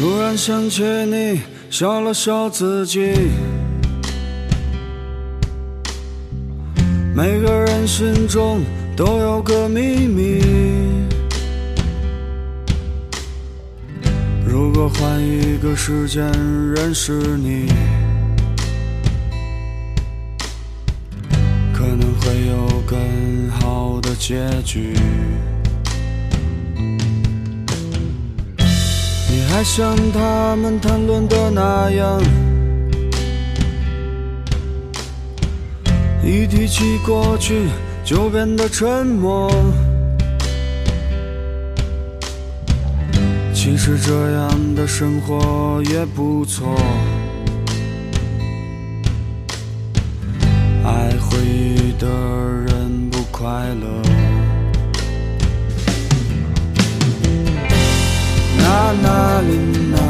突然想起你，笑了笑自己。每个人心中都有个秘密。如果换一个时间认识你，可能会有更好的结局。还像他们谈论的那样，一提起过去就变得沉默。其实这样的生活也不错，爱回忆的人不快乐。那那那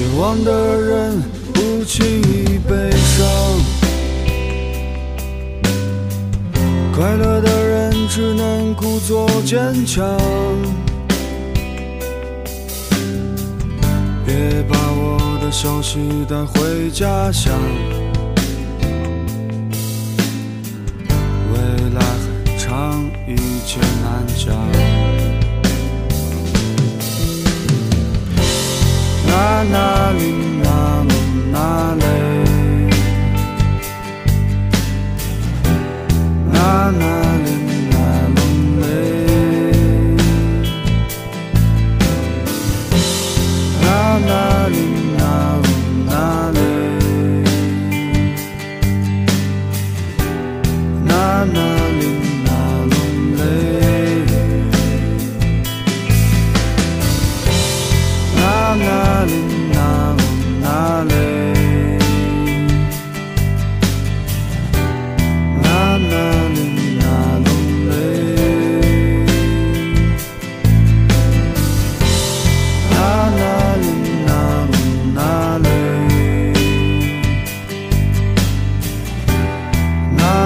绝望的人不轻易悲伤，快乐的人只能故作坚强。别把我的消息带回家乡，未来很长，一切难讲。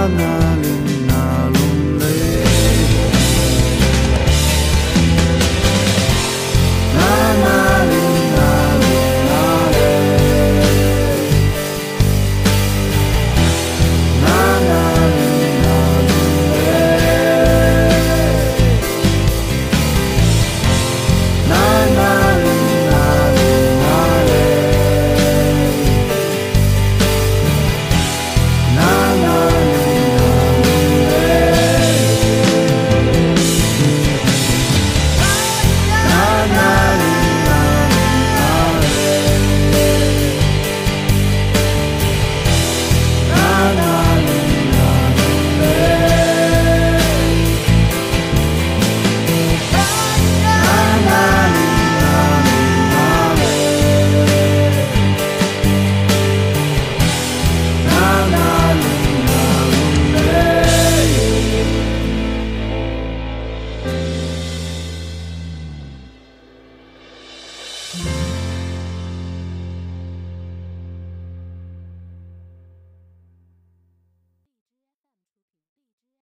sana